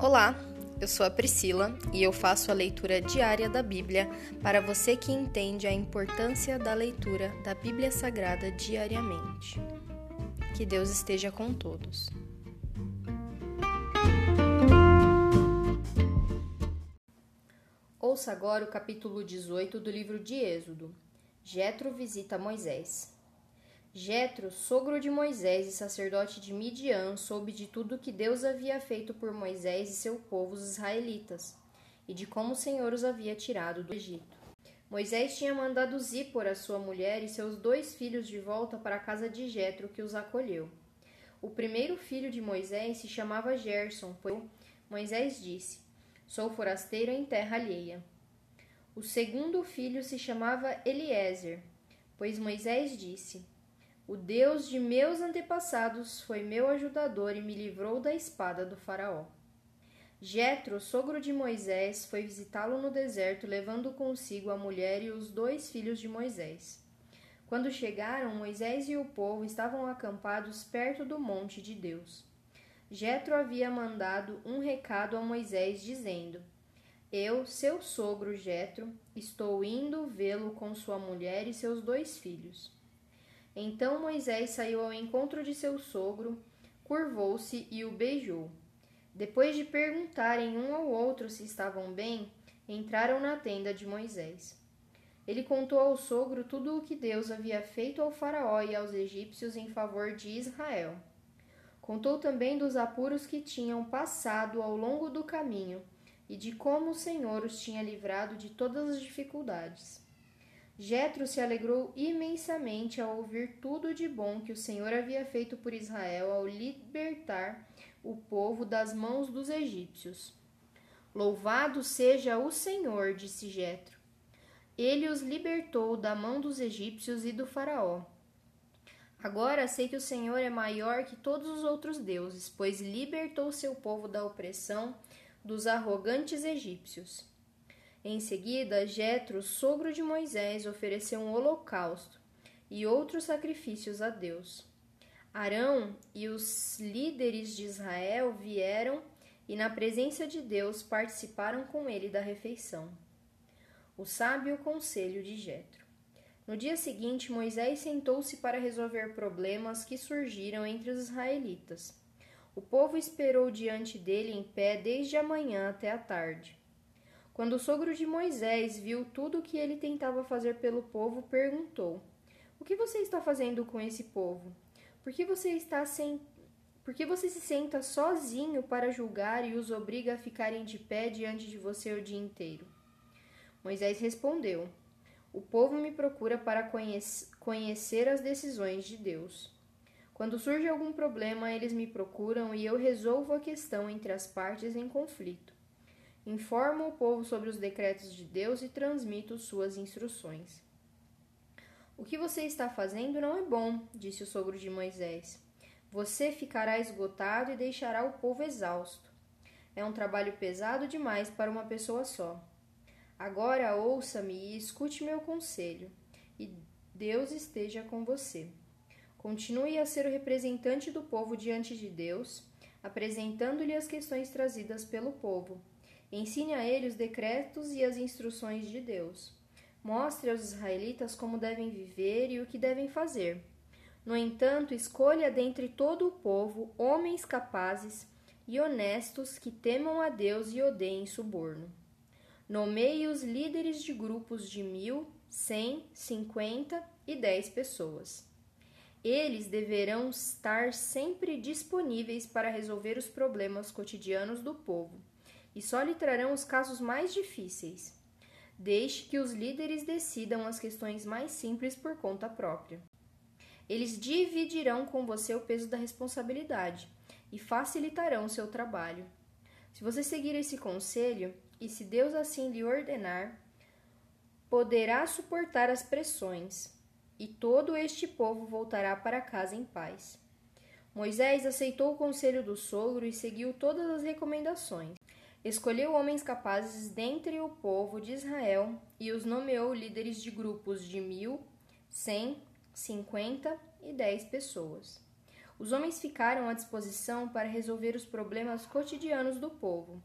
Olá, eu sou a Priscila e eu faço a leitura diária da Bíblia para você que entende a importância da leitura da Bíblia Sagrada diariamente. Que Deus esteja com todos. Ouça agora o capítulo 18 do livro de Êxodo. Jetro visita Moisés. Jetro, sogro de Moisés e sacerdote de Midian, soube de tudo que Deus havia feito por Moisés e seu povo, os israelitas, e de como o Senhor os havia tirado do Egito. Moisés tinha mandado Zípor, a sua mulher, e seus dois filhos de volta para a casa de Jetro, que os acolheu. O primeiro filho de Moisés se chamava Gerson, pois Moisés disse: Sou forasteiro em terra alheia. O segundo filho se chamava Eliezer, pois Moisés disse: o Deus de meus antepassados foi meu ajudador e me livrou da espada do Faraó. Jetro, sogro de Moisés, foi visitá-lo no deserto, levando consigo a mulher e os dois filhos de Moisés. Quando chegaram, Moisés e o povo estavam acampados perto do monte de Deus. Jetro havia mandado um recado a Moisés dizendo: Eu, seu sogro Jetro, estou indo vê-lo com sua mulher e seus dois filhos. Então Moisés saiu ao encontro de seu sogro, curvou-se e o beijou. Depois de perguntarem um ao outro se estavam bem, entraram na tenda de Moisés. Ele contou ao sogro tudo o que Deus havia feito ao Faraó e aos egípcios em favor de Israel. Contou também dos apuros que tinham passado ao longo do caminho e de como o Senhor os tinha livrado de todas as dificuldades. Jetro se alegrou imensamente ao ouvir tudo de bom que o Senhor havia feito por Israel ao libertar o povo das mãos dos egípcios. Louvado seja o Senhor, disse Jetro. Ele os libertou da mão dos egípcios e do faraó. Agora sei que o Senhor é maior que todos os outros deuses, pois libertou seu povo da opressão dos arrogantes egípcios. Em seguida, Jetro, sogro de Moisés, ofereceu um holocausto e outros sacrifícios a Deus. Arão e os líderes de Israel vieram e, na presença de Deus, participaram com ele da refeição. O sábio conselho de Jetro. No dia seguinte, Moisés sentou-se para resolver problemas que surgiram entre os israelitas. O povo esperou diante dele em pé desde a manhã até a tarde. Quando o sogro de Moisés viu tudo o que ele tentava fazer pelo povo, perguntou: O que você está fazendo com esse povo? Por que você está sem por que você se senta sozinho para julgar e os obriga a ficarem de pé diante de você o dia inteiro? Moisés respondeu: O povo me procura para conhecer as decisões de Deus. Quando surge algum problema, eles me procuram e eu resolvo a questão entre as partes em conflito informa o povo sobre os decretos de Deus e transmito suas instruções. O que você está fazendo não é bom, disse o sogro de Moisés. Você ficará esgotado e deixará o povo exausto. É um trabalho pesado demais para uma pessoa só. Agora ouça-me e escute meu conselho, e Deus esteja com você. Continue a ser o representante do povo diante de Deus, apresentando-lhe as questões trazidas pelo povo Ensine a ele os decretos e as instruções de Deus. Mostre aos israelitas como devem viver e o que devem fazer. No entanto, escolha dentre todo o povo homens capazes e honestos que temam a Deus e odeiem suborno. Nomeie os líderes de grupos de mil, cem, cinquenta e dez pessoas. Eles deverão estar sempre disponíveis para resolver os problemas cotidianos do povo e só lhe trarão os casos mais difíceis. Deixe que os líderes decidam as questões mais simples por conta própria. Eles dividirão com você o peso da responsabilidade e facilitarão seu trabalho. Se você seguir esse conselho, e se Deus assim lhe ordenar, poderá suportar as pressões, e todo este povo voltará para casa em paz. Moisés aceitou o conselho do sogro e seguiu todas as recomendações. Escolheu homens capazes dentre o povo de Israel e os nomeou líderes de grupos de mil, cem, cinquenta e dez pessoas. Os homens ficaram à disposição para resolver os problemas cotidianos do povo.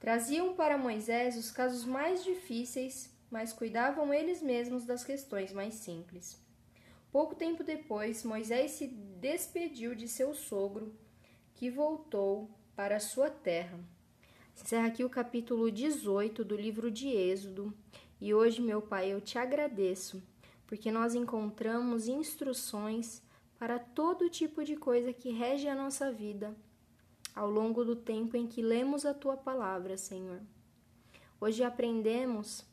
Traziam para Moisés os casos mais difíceis, mas cuidavam eles mesmos das questões mais simples. Pouco tempo depois, Moisés se despediu de seu sogro, que voltou para sua terra. Encerra aqui o capítulo 18 do livro de Êxodo. E hoje, meu Pai, eu te agradeço, porque nós encontramos instruções para todo tipo de coisa que rege a nossa vida ao longo do tempo em que lemos a tua palavra, Senhor. Hoje aprendemos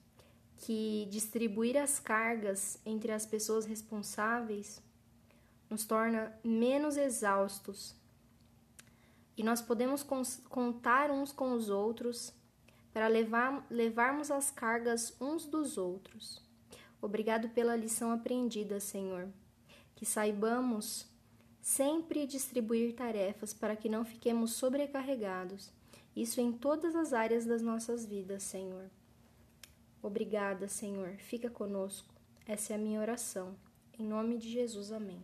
que distribuir as cargas entre as pessoas responsáveis nos torna menos exaustos e nós podemos contar uns com os outros para levar, levarmos as cargas uns dos outros. Obrigado pela lição aprendida, Senhor. Que saibamos sempre distribuir tarefas para que não fiquemos sobrecarregados. Isso em todas as áreas das nossas vidas, Senhor. Obrigada, Senhor. Fica conosco. Essa é a minha oração. Em nome de Jesus, amém.